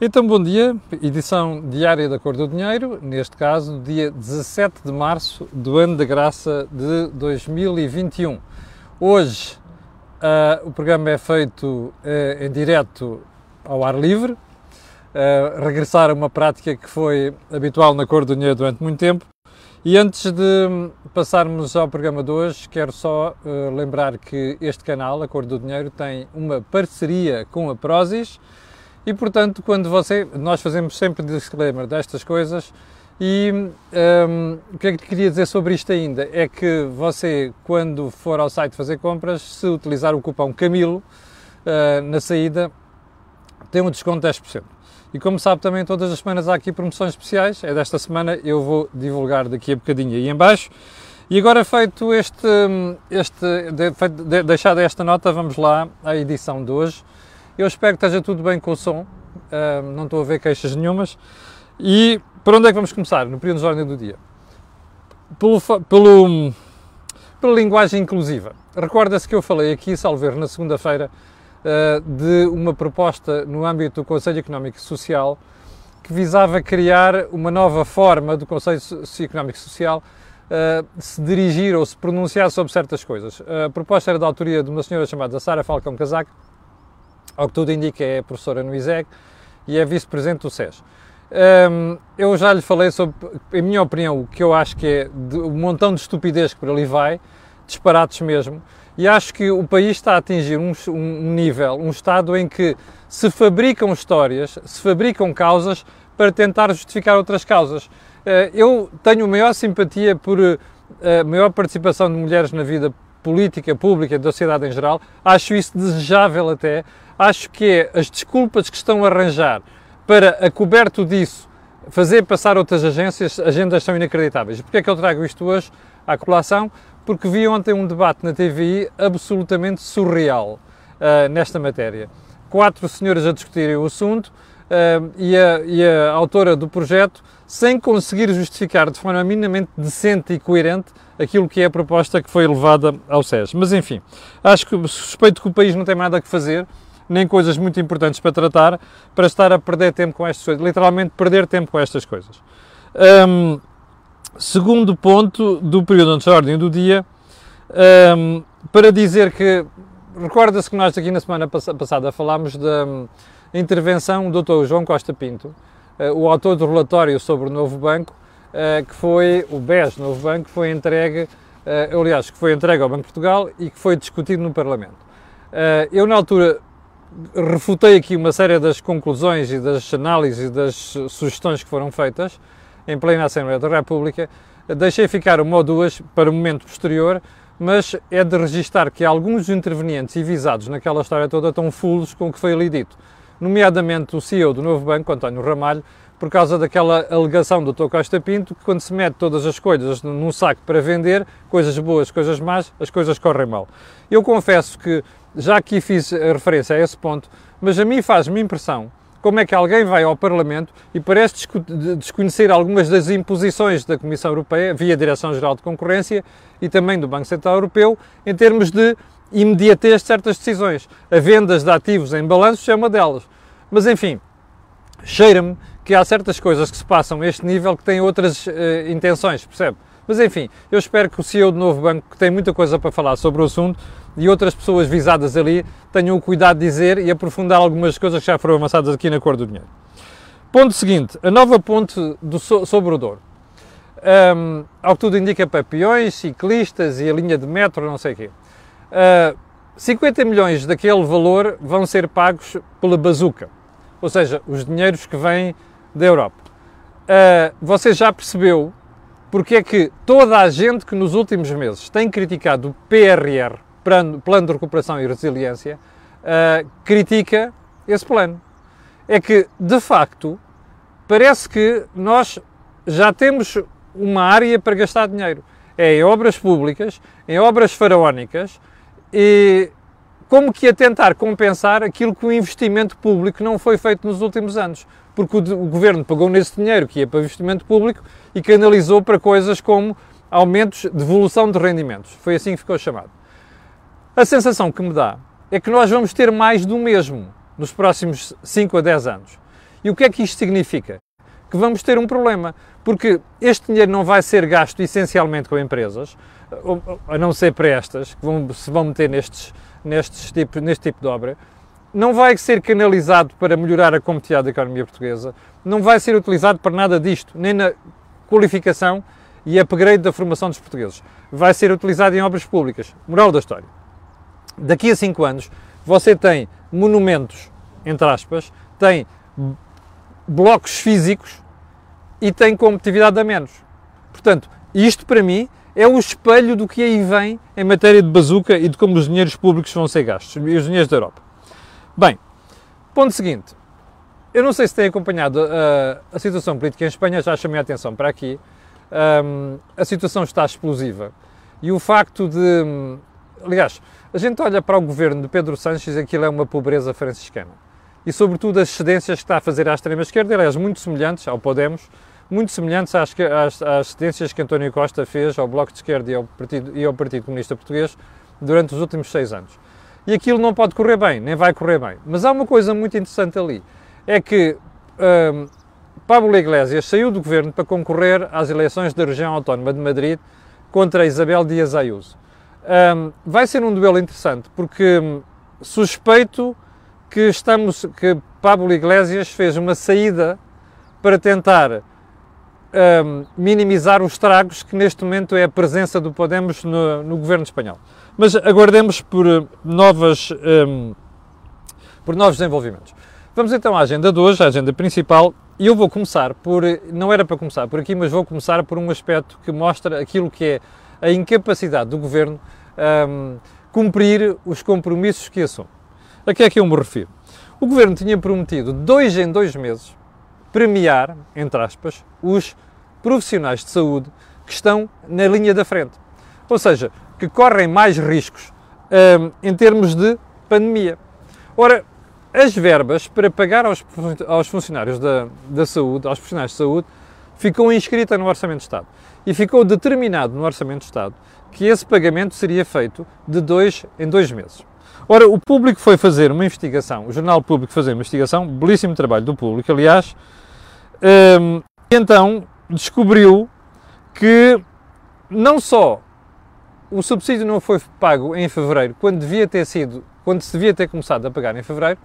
Então, bom dia, edição diária da Cor do Dinheiro, neste caso, dia 17 de março do ano da graça de 2021. Hoje uh, o programa é feito uh, em direto ao ar livre, uh, regressar a uma prática que foi habitual na Cor do Dinheiro durante muito tempo. E antes de passarmos ao programa de hoje, quero só lembrar que este canal, a Cor do Dinheiro, tem uma parceria com a Prozis e portanto, quando você. Nós fazemos sempre disclaimer destas coisas. E um, o que é que queria dizer sobre isto ainda? É que você, quando for ao site fazer compras, se utilizar o cupom Camilo uh, na saída, tem um desconto de 10%. E como sabe também, todas as semanas há aqui promoções especiais. É desta semana, eu vou divulgar daqui a bocadinho aí em baixo. E agora feito este, este de, de, deixada esta nota, vamos lá à edição de hoje. Eu espero que esteja tudo bem com o som, não estou a ver queixas nenhumas. E para onde é que vamos começar? No período de ordem do dia. Pelo, pelo, pela linguagem inclusiva. Recorda-se que eu falei aqui, salver na segunda-feira, uh, de uma proposta no âmbito do Conselho Económico e Social que visava criar uma nova forma do Conselho Económico e Social uh, se dirigir ou se pronunciar sobre certas coisas. A proposta era da autoria de uma senhora chamada Sara Falcão Casaco, ao que tudo indica, é professora no ISEG e é vice-presidente do SES. Um, eu já lhe falei sobre, em minha opinião, o que eu acho que é de, um montão de estupidez que por ali vai, disparates mesmo, e acho que o país está a atingir um, um nível, um estado em que se fabricam histórias, se fabricam causas para tentar justificar outras causas. Uh, eu tenho maior simpatia por uh, maior participação de mulheres na vida política pública da sociedade em geral, acho isso desejável até, acho que é as desculpas que estão a arranjar para, a coberto disso, fazer passar outras agências, agendas são inacreditáveis. Porquê é que eu trago isto hoje à colação? Porque vi ontem um debate na TVI absolutamente surreal uh, nesta matéria. Quatro senhoras a discutirem o assunto uh, e, a, e a autora do projeto sem conseguir justificar de forma minimamente decente e coerente aquilo que é a proposta que foi levada ao SES. Mas enfim, acho que suspeito que o país não tem nada a fazer nem coisas muito importantes para tratar, para estar a perder tempo com estas coisas, literalmente perder tempo com estas coisas. Um, segundo ponto do período antes da ordem do dia, um, para dizer que, recorda-se que nós aqui na semana passada falámos da intervenção do Dr. João Costa Pinto, uh, o autor do relatório sobre o novo banco, uh, que foi, o BES Novo Banco, foi entregue, uh, aliás, que foi entregue ao Banco de Portugal e que foi discutido no Parlamento. eu, na altura, refutei aqui uma série das conclusões e das análises e das sugestões que foram feitas em plena Assembleia da República. Deixei ficar uma ou duas para o momento posterior, mas é de registar que alguns intervenientes e visados naquela história toda estão fulos com o que foi ali dito, nomeadamente o CEO do Novo Banco, António Ramalho, por causa daquela alegação do Dr. Costa Pinto que quando se mete todas as coisas num saco para vender, coisas boas, coisas más, as coisas correm mal. Eu confesso que já aqui fiz referência a esse ponto, mas a mim faz-me impressão como é que alguém vai ao Parlamento e parece desconhecer algumas das imposições da Comissão Europeia, via Direção-Geral de Concorrência e também do Banco Central Europeu, em termos de imediatez de certas decisões. A vendas de ativos em balanços é uma delas. Mas enfim, cheira-me que há certas coisas que se passam a este nível que têm outras uh, intenções, percebe? Mas enfim, eu espero que o CEO do novo banco, que tem muita coisa para falar sobre o assunto, e outras pessoas visadas ali tenham o cuidado de dizer e aprofundar algumas coisas que já foram avançadas aqui na cor do dinheiro. Ponto seguinte, a nova ponte do, sobre o Douro. Um, ao que tudo indica para peões, ciclistas e a linha de metro, não sei o quê. Uh, 50 milhões daquele valor vão ser pagos pela bazuca, ou seja, os dinheiros que vêm da Europa. Uh, você já percebeu porque é que toda a gente que nos últimos meses tem criticado o PRR, Plano, de Recuperação e Resiliência, uh, critica esse plano. É que, de facto, parece que nós já temos uma área para gastar dinheiro. É em obras públicas, em obras faraónicas e como que a tentar compensar aquilo que o investimento público não foi feito nos últimos anos. Porque o, o governo pagou nesse dinheiro que ia para investimento público e canalizou para coisas como aumentos de devolução de rendimentos. Foi assim que ficou chamado. A sensação que me dá é que nós vamos ter mais do mesmo nos próximos 5 a 10 anos. E o que é que isto significa? Que vamos ter um problema, porque este dinheiro não vai ser gasto essencialmente com empresas, a não ser para estas, que vão, se vão meter nestes, nestes tipo, neste tipo de obra, não vai ser canalizado para melhorar a competitividade da economia portuguesa, não vai ser utilizado para nada disto, nem na qualificação e upgrade da formação dos portugueses. Vai ser utilizado em obras públicas. Moral da história. Daqui a 5 anos, você tem monumentos, entre aspas, tem blocos físicos e tem competitividade a menos. Portanto, isto para mim é o espelho do que aí vem em matéria de bazuca e de como os dinheiros públicos vão ser gastos, e os dinheiros da Europa. Bem, ponto seguinte. Eu não sei se têm acompanhado uh, a situação política em Espanha, já chamei a atenção para aqui. Um, a situação está explosiva. E o facto de. Aliás, a gente olha para o governo de Pedro Sánchez e aquilo é uma pobreza franciscana. E, sobretudo, as cedências que está a fazer à extrema-esquerda, aliás, muito semelhantes ao Podemos, muito semelhantes às, às, às cedências que António Costa fez ao Bloco de Esquerda e ao, Partido, e ao Partido Comunista Português durante os últimos seis anos. E aquilo não pode correr bem, nem vai correr bem. Mas há uma coisa muito interessante ali, é que um, Pablo Iglesias saiu do governo para concorrer às eleições da região autónoma de Madrid contra Isabel Dias Ayuso. Um, vai ser um duelo interessante, porque um, suspeito que estamos que Pablo Iglesias fez uma saída para tentar um, minimizar os estragos que neste momento é a presença do Podemos no, no governo espanhol. Mas aguardemos por eh, novas um, por novos desenvolvimentos. Vamos então à agenda de hoje, à agenda principal, e eu vou começar por, não era para começar por aqui, mas vou começar por um aspecto que mostra aquilo que é a incapacidade do governo um, cumprir os compromissos que assume. A que é que eu me refiro? O governo tinha prometido, dois em dois meses, premiar, entre aspas, os profissionais de saúde que estão na linha da frente. Ou seja, que correm mais riscos um, em termos de pandemia. Ora, as verbas para pagar aos, aos funcionários da, da saúde, aos profissionais de saúde, ficou inscrita no Orçamento de Estado. E ficou determinado no Orçamento de Estado que esse pagamento seria feito de dois em dois meses. Ora, o público foi fazer uma investigação, o Jornal Público fazer uma investigação, belíssimo trabalho do público, aliás, um, e então descobriu que não só o subsídio não foi pago em fevereiro, quando devia ter sido, quando se devia ter começado a pagar em fevereiro,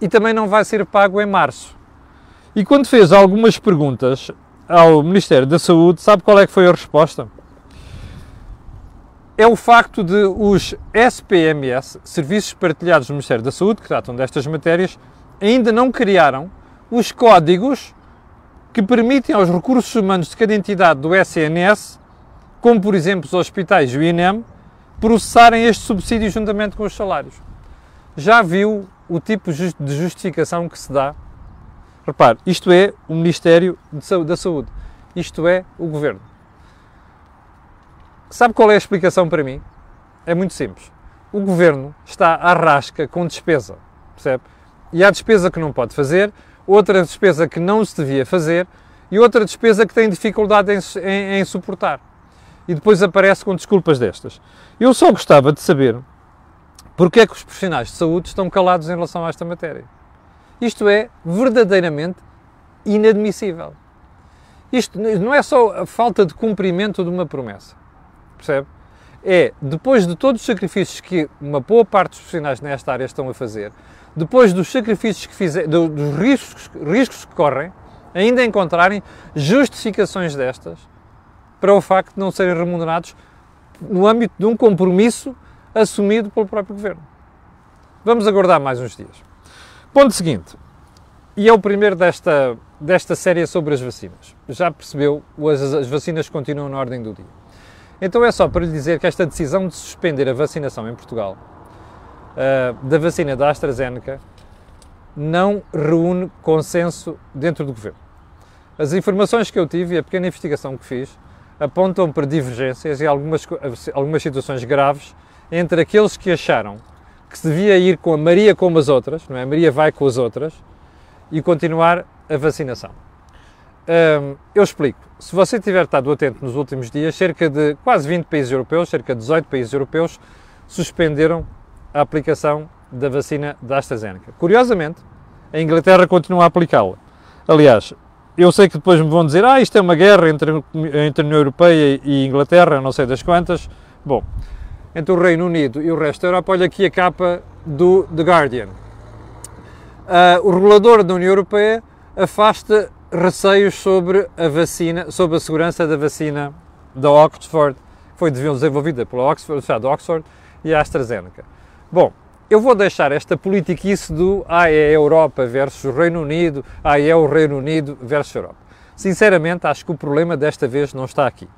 e também não vai ser pago em março. E quando fez algumas perguntas ao Ministério da Saúde, sabe qual é que foi a resposta? É o facto de os SPMS, Serviços Partilhados do Ministério da Saúde, que tratam destas matérias, ainda não criaram os códigos que permitem aos recursos humanos de cada entidade do SNS, como por exemplo os hospitais e o INEM, processarem este subsídio juntamente com os salários. Já viu o tipo de justificação que se dá? Repare, isto é o Ministério da Saúde, isto é o Governo. Sabe qual é a explicação para mim? É muito simples. O Governo está à rasca com despesa, percebe? E há despesa que não pode fazer, outra despesa que não se devia fazer e outra despesa que tem dificuldade em, em, em suportar. E depois aparece com desculpas destas. Eu só gostava de saber porque é que os profissionais de saúde estão calados em relação a esta matéria. Isto é verdadeiramente inadmissível. Isto não é só a falta de cumprimento de uma promessa, percebe? É, depois de todos os sacrifícios que uma boa parte dos profissionais nesta área estão a fazer, depois dos sacrifícios que fizeram, dos riscos, riscos que correm, ainda encontrarem justificações destas para o facto de não serem remunerados no âmbito de um compromisso assumido pelo próprio governo. Vamos aguardar mais uns dias. Ponto seguinte, e é o primeiro desta, desta série sobre as vacinas. Já percebeu, as, as vacinas continuam na ordem do dia. Então é só para lhe dizer que esta decisão de suspender a vacinação em Portugal uh, da vacina da AstraZeneca não reúne consenso dentro do governo. As informações que eu tive e a pequena investigação que fiz apontam para divergências e algumas, algumas situações graves entre aqueles que acharam que se devia ir com a Maria como as outras, não é? A Maria vai com as outras e continuar a vacinação. Um, eu explico. Se você tiver estado atento nos últimos dias, cerca de quase 20 países europeus, cerca de 18 países europeus, suspenderam a aplicação da vacina da AstraZeneca. Curiosamente, a Inglaterra continua a aplicá-la. Aliás, eu sei que depois me vão dizer, ah, isto é uma guerra entre, entre a União Europeia e Inglaterra, não sei das quantas. Bom, entre o Reino Unido e o resto da Europa, olha aqui a capa do The Guardian. Uh, o regulador da União Europeia afasta receios sobre a vacina, sobre a segurança da vacina da Oxford, foi desenvolvida pela Oxford, da Oxford e a AstraZeneca. Bom, eu vou deixar esta politiquice do ah, é Europa versus Reino Unido, ah, é o Reino Unido versus Europa. Sinceramente, acho que o problema desta vez não está aqui.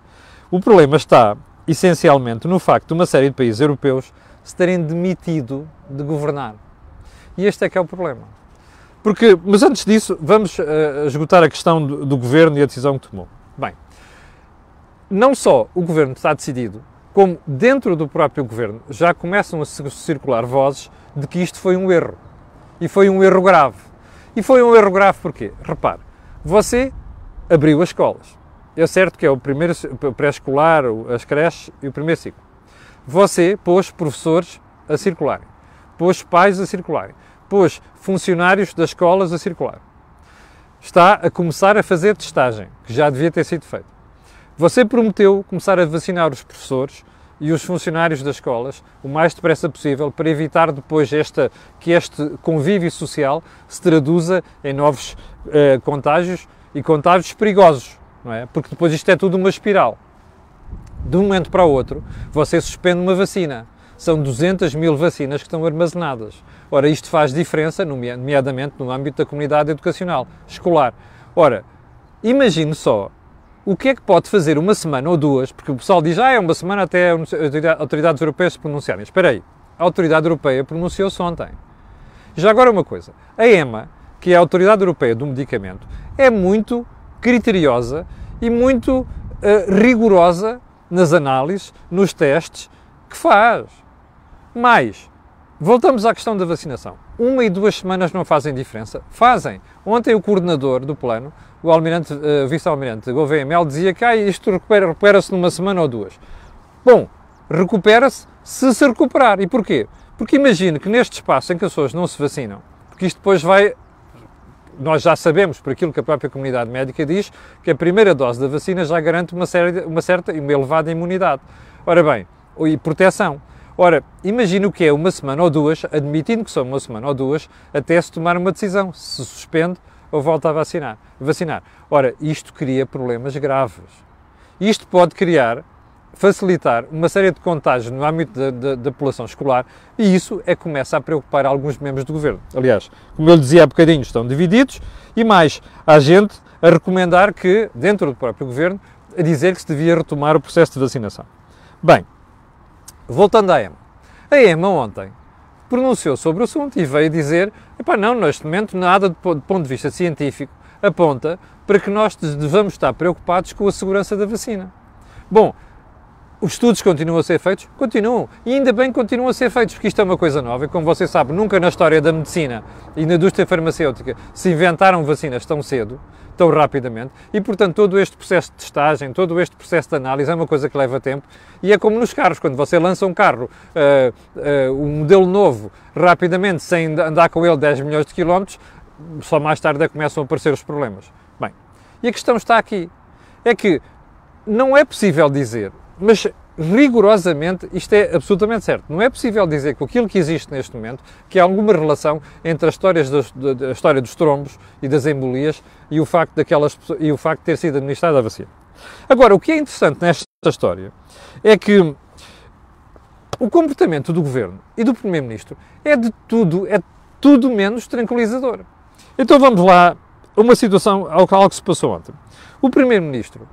O problema está, essencialmente, no facto de uma série de países europeus se terem demitido de governar. E este é que é o problema. Porque, mas antes disso, vamos uh, esgotar a questão do, do governo e a decisão que tomou. Bem, não só o governo está decidido, como dentro do próprio governo já começam a circular vozes de que isto foi um erro. E foi um erro grave. E foi um erro grave porquê? Repare, você abriu as escolas. É certo que é o primeiro pré-escolar, as creches e o primeiro ciclo. Você pôs professores a circularem, pôs pais a circularem, pôs funcionários das escolas a circular. Está a começar a fazer testagem, que já devia ter sido feito. Você prometeu começar a vacinar os professores e os funcionários das escolas o mais depressa possível para evitar depois esta, que este convívio social se traduza em novos eh, contágios e contágios perigosos, não é? Porque depois isto é tudo uma espiral. De um momento para o outro, você suspende uma vacina. São 200 mil vacinas que estão armazenadas. Ora, isto faz diferença, nomeadamente no âmbito da comunidade educacional, escolar. Ora, imagine só o que é que pode fazer uma semana ou duas, porque o pessoal diz, ah, é uma semana até as autoridades europeias se pronunciarem. Espera aí, a autoridade europeia pronunciou-se ontem. Já agora uma coisa, a EMA, que é a autoridade europeia do medicamento, é muito criteriosa e muito uh, rigorosa nas análises, nos testes que faz. Mais, voltamos à questão da vacinação. Uma e duas semanas não fazem diferença? Fazem. Ontem o coordenador do plano o almirante, uh, vice-almirante Gouveia Mel dizia que ah, isto recupera-se recupera numa semana ou duas. Bom, recupera-se se se recuperar. E porquê? Porque imagine que neste espaço em que as pessoas não se vacinam, porque isto depois vai. Nós já sabemos, por aquilo que a própria comunidade médica diz, que a primeira dose da vacina já garante uma, série, uma certa e uma elevada imunidade. Ora bem, e proteção. Ora, imagine o que é uma semana ou duas, admitindo que são uma semana ou duas, até se tomar uma decisão, se suspende ou volta a vacinar. vacinar. Ora, isto cria problemas graves. Isto pode criar, facilitar uma série de contágios no âmbito da, da, da, população escolar e isso é que começa a preocupar alguns membros do governo. Aliás, como eu lhe dizia há bocadinho, estão divididos e mais, há gente a recomendar que, dentro do próprio governo, a dizer que se devia retomar o processo de vacinação. Bem, voltando à EMA. A EMA ontem pronunciou sobre o assunto e veio dizer: epá, não, neste momento nada do ponto de vista científico aponta para que nós devamos estar preocupados com a segurança da vacina. Bom, os estudos continuam a ser feitos? Continuam. E ainda bem que continuam a ser feitos, porque isto é uma coisa nova. E como você sabe, nunca na história da medicina e na indústria farmacêutica se inventaram vacinas tão cedo, tão rapidamente. E, portanto, todo este processo de testagem, todo este processo de análise é uma coisa que leva tempo. E é como nos carros, quando você lança um carro, uh, uh, um modelo novo, rapidamente, sem andar com ele 10 milhões de quilómetros, só mais tarde é começam a aparecer os problemas. Bem, e a questão está aqui. É que não é possível dizer mas rigorosamente isto é absolutamente certo. Não é possível dizer que aquilo que existe neste momento, que há alguma relação entre as histórias dos, a história dos trombos e das embolias e o, facto daquelas, e o facto de ter sido administrada a vacina. Agora, o que é interessante nesta história é que o comportamento do governo e do primeiro-ministro é de tudo, é tudo menos tranquilizador. Então vamos lá uma situação ao que se passou ontem. O primeiro-ministro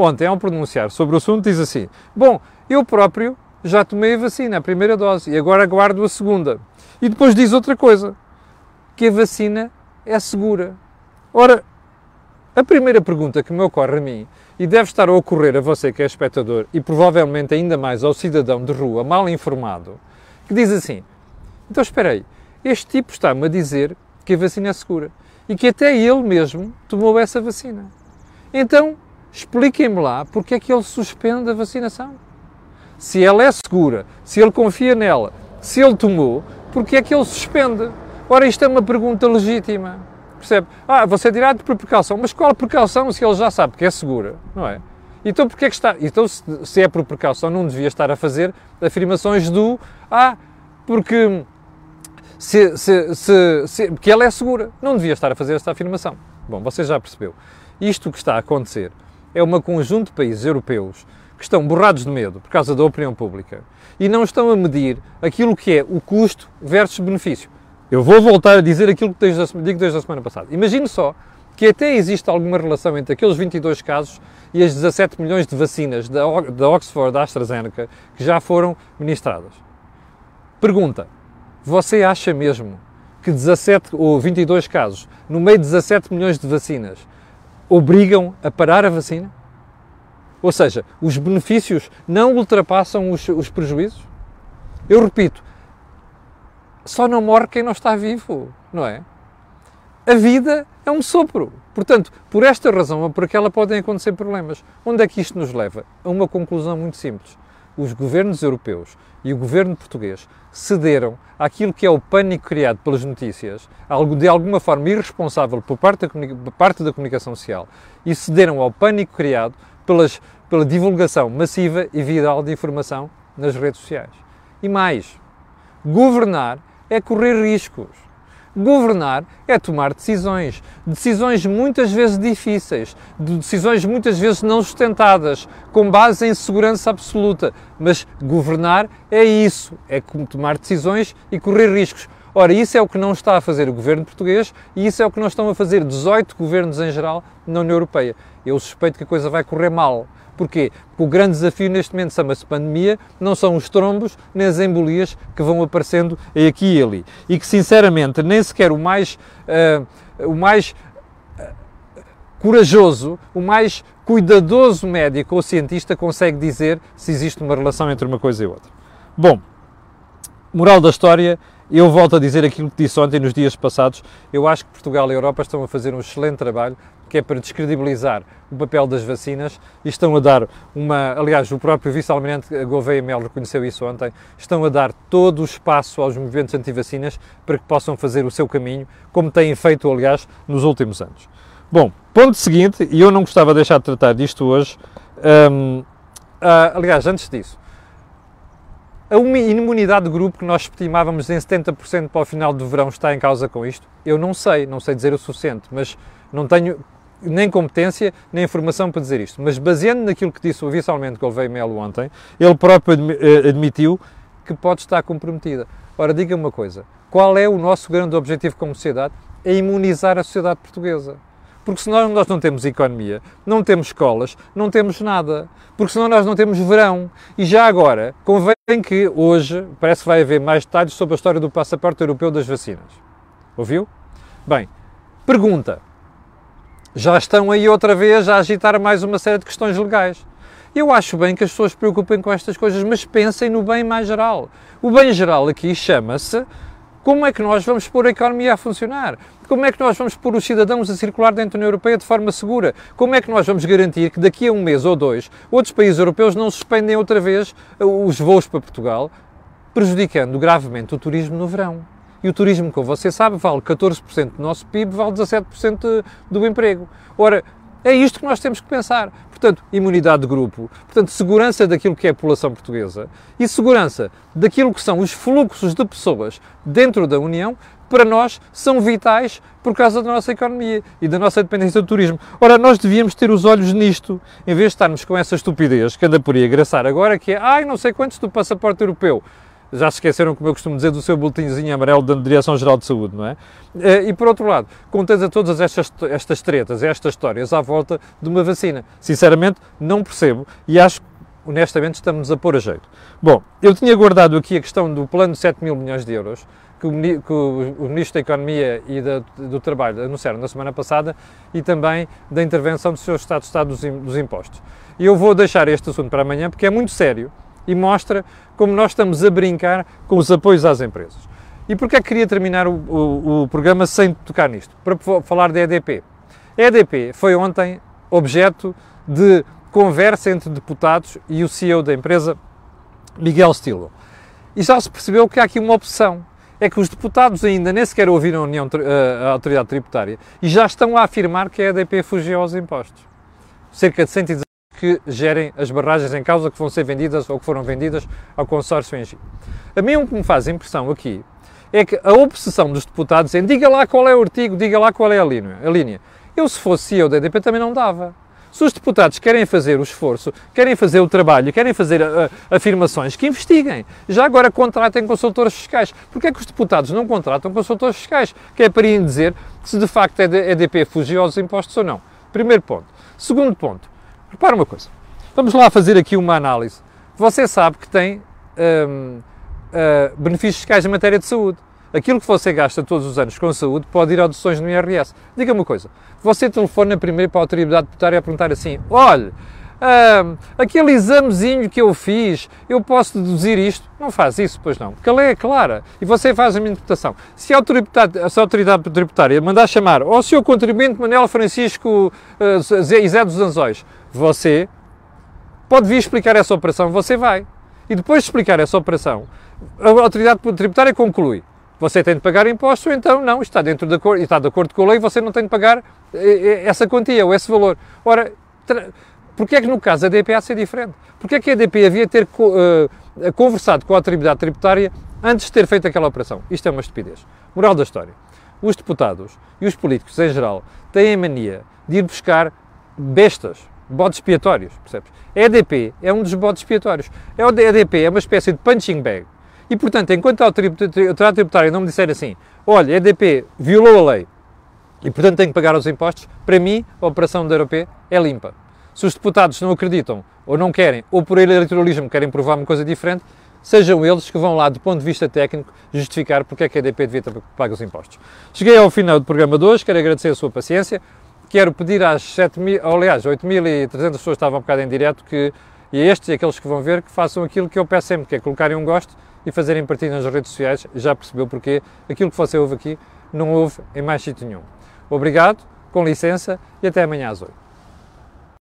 ontem, ao pronunciar sobre o assunto, diz assim: Bom, eu próprio já tomei a vacina, a primeira dose, e agora aguardo a segunda. E depois diz outra coisa: que a vacina é segura. Ora, a primeira pergunta que me ocorre a mim, e deve estar a ocorrer a você que é espectador, e provavelmente ainda mais ao cidadão de rua mal informado, que diz assim: então espera aí, este tipo está-me a dizer que a vacina é segura e que até ele mesmo tomou essa vacina. Então, Expliquem-me lá porque é que ele suspende a vacinação. Se ela é segura, se ele confia nela, se ele tomou, porque é que ele suspende? Ora, isto é uma pergunta legítima. Percebe? Ah, você dirá de precaução, mas qual precaução se ele já sabe que é segura, não é? Então, porque é que está? Então, se, se é por precaução, não devia estar a fazer afirmações do ah, porque se, se, se, se, porque ela é segura. Não devia estar a fazer esta afirmação. Bom, você já percebeu. Isto que está a acontecer é um conjunto de países europeus que estão borrados de medo por causa da opinião pública e não estão a medir aquilo que é o custo versus benefício. Eu vou voltar a dizer aquilo que desde digo desde a semana passada. Imagine só que até existe alguma relação entre aqueles 22 casos e as 17 milhões de vacinas da, da Oxford, da AstraZeneca, que já foram ministradas. Pergunta: você acha mesmo que 17 ou 22 casos, no meio de 17 milhões de vacinas, obrigam a parar a vacina? Ou seja, os benefícios não ultrapassam os, os prejuízos? Eu repito, só não morre quem não está vivo, não é? A vida é um sopro. Portanto, por esta razão ou por aquela podem acontecer problemas. Onde é que isto nos leva? A uma conclusão muito simples. Os governos europeus e o governo português cederam àquilo que é o pânico criado pelas notícias, algo de alguma forma irresponsável por parte da, por parte da comunicação social, e cederam ao pânico criado pelas, pela divulgação massiva e viral de informação nas redes sociais. E mais, governar é correr riscos. Governar é tomar decisões, decisões muitas vezes difíceis, decisões muitas vezes não sustentadas, com base em segurança absoluta. Mas governar é isso, é tomar decisões e correr riscos. Ora, isso é o que não está a fazer o governo português e isso é o que não estão a fazer 18 governos em geral na União Europeia. Eu suspeito que a coisa vai correr mal. Porquê? Porque o grande desafio neste momento chama-se pandemia, não são os trombos nem as embolias que vão aparecendo aqui e ali. E que, sinceramente, nem sequer o mais, uh, o mais uh, corajoso, o mais cuidadoso médico ou cientista consegue dizer se existe uma relação entre uma coisa e outra. Bom, moral da história, eu volto a dizer aquilo que disse ontem nos dias passados. Eu acho que Portugal e a Europa estão a fazer um excelente trabalho que é para descredibilizar o papel das vacinas e estão a dar uma, aliás, o próprio vice-almirante Gouveia Mel reconheceu isso ontem, estão a dar todo o espaço aos movimentos anti-vacinas para que possam fazer o seu caminho, como têm feito, aliás, nos últimos anos. Bom, ponto seguinte, e eu não gostava de deixar de tratar disto hoje, hum, ah, aliás, antes disso, a imunidade de grupo que nós estimávamos em 70% para o final do verão está em causa com isto? Eu não sei, não sei dizer o suficiente, mas não tenho nem competência, nem informação para dizer isto. Mas baseando naquilo que disse o vice-almirante Gouveia Melo ontem, ele próprio eh, admitiu que pode estar comprometida. Ora, diga-me uma coisa, qual é o nosso grande objetivo como sociedade? É imunizar a sociedade portuguesa. Porque senão nós não temos economia, não temos escolas, não temos nada. Porque senão nós não temos verão. E já agora, convém que hoje, parece que vai haver mais detalhes sobre a história do passaporte europeu das vacinas. Ouviu? Bem, pergunta já estão aí outra vez a agitar mais uma série de questões legais. Eu acho bem que as pessoas se preocupem com estas coisas, mas pensem no bem mais geral. O bem geral aqui chama-se como é que nós vamos pôr a economia a funcionar? Como é que nós vamos pôr os cidadãos a circular dentro da União Europeia de forma segura? Como é que nós vamos garantir que daqui a um mês ou dois outros países europeus não suspendem outra vez os voos para Portugal, prejudicando gravemente o turismo no verão? E o turismo, como você sabe, vale 14% do nosso PIB, vale 17% do emprego. Ora, é isto que nós temos que pensar. Portanto, imunidade de grupo, portanto, segurança daquilo que é a população portuguesa e segurança daquilo que são os fluxos de pessoas dentro da União, para nós são vitais por causa da nossa economia e da nossa dependência do turismo. Ora, nós devíamos ter os olhos nisto, em vez de estarmos com essa estupidez que anda por aí a agora, que é, ai, não sei quantos do passaporte europeu já se esqueceram, como eu costumo dizer, do seu boletimzinho amarelo da Direção-Geral de Saúde, não é? Eh, e por outro lado, contens todas estas, estas tretas, estas histórias à volta de uma vacina. Sinceramente, não percebo e acho honestamente, estamos a pôr a jeito. Bom, eu tinha guardado aqui a questão do plano de 7 mil milhões de euros, que o, que o Ministro da Economia e da, do Trabalho anunciaram na semana passada e também da intervenção do Sr. Estado de Estado dos, dos Impostos. E eu vou deixar este assunto para amanhã porque é muito sério e mostra como nós estamos a brincar com os apoios às empresas. E porquê é que queria terminar o, o, o programa sem tocar nisto? Para falar da EDP. A EDP foi ontem objeto de conversa entre deputados e o CEO da empresa, Miguel Stilo. E já se percebeu que há aqui uma opção. é que os deputados ainda nem sequer ouviram a, União, a Autoridade Tributária e já estão a afirmar que a EDP fugiu aos impostos. Cerca de 110 que gerem as barragens em causa que vão ser vendidas ou que foram vendidas ao consórcio Engie. A mim o que me faz impressão aqui é que a obsessão dos deputados em diga lá qual é o artigo, diga lá qual é a linha. A linha. Eu, se fosse CEO da EDP, também não dava. Se os deputados querem fazer o esforço, querem fazer o trabalho, querem fazer uh, afirmações, que investiguem. Já agora contratem consultores fiscais. Porquê é que os deputados não contratam consultores fiscais? Que é para irem dizer se de facto a EDP fugiu aos impostos ou não. Primeiro ponto. Segundo ponto. Repara uma coisa. Vamos lá fazer aqui uma análise. Você sabe que tem um, uh, eh, benefícios fiscais em matéria de saúde aquilo que você gasta todos os anos com saúde pode ir a deduções no IRS. Diga-me uma coisa, você telefona primeiro para a autoridade tributária a perguntar assim, olha, ah, aquele examezinho que eu fiz, eu posso deduzir isto? Não faz isso, pois não, porque a lei é clara e você faz a minha interpretação. Se a autoridade, a autoridade tributária mandar chamar ao seu contribuinte Manuel Francisco uh, Zé dos Anzóis, você pode vir explicar essa operação, você vai. E depois de explicar essa operação, a autoridade tributária conclui você tem de pagar impostos, então não, está dentro de acordo, está de acordo com a lei, você não tem de pagar eh, eh, essa quantia ou esse valor. Ora, porquê é que no caso da DP há de ser diferente? Porquê é que a DP havia ter uh, conversado com a autoridade tributária antes de ter feito aquela operação? Isto é uma estupidez. Moral da história. Os deputados e os políticos em geral têm a mania de ir buscar bestas, bodes expiatórios, percebes? A EDP é um dos bodes expiatórios. A EDP é uma espécie de punching bag e, portanto, enquanto a autoridade tributária não me disser assim, olha, a EDP violou a lei e, portanto, tem que pagar os impostos, para mim, a operação da Europe é limpa. Se os deputados não acreditam ou não querem, ou por eleitoralismo querem provar uma coisa diferente, sejam eles que vão lá, do ponto de vista técnico, justificar porque é que a EDP devia pago os impostos. Cheguei ao final do programa de hoje, quero agradecer a sua paciência, quero pedir às 7 mil, aliás, 8.300 pessoas estavam um bocado em direto, que, e estes e aqueles que vão ver, que façam aquilo que eu peço sempre, que é colocarem um gosto e fazerem partilha nas redes sociais, já percebeu porque aquilo que você ouve aqui não ouve em mais sítio nenhum. Obrigado, com licença e até amanhã às 8.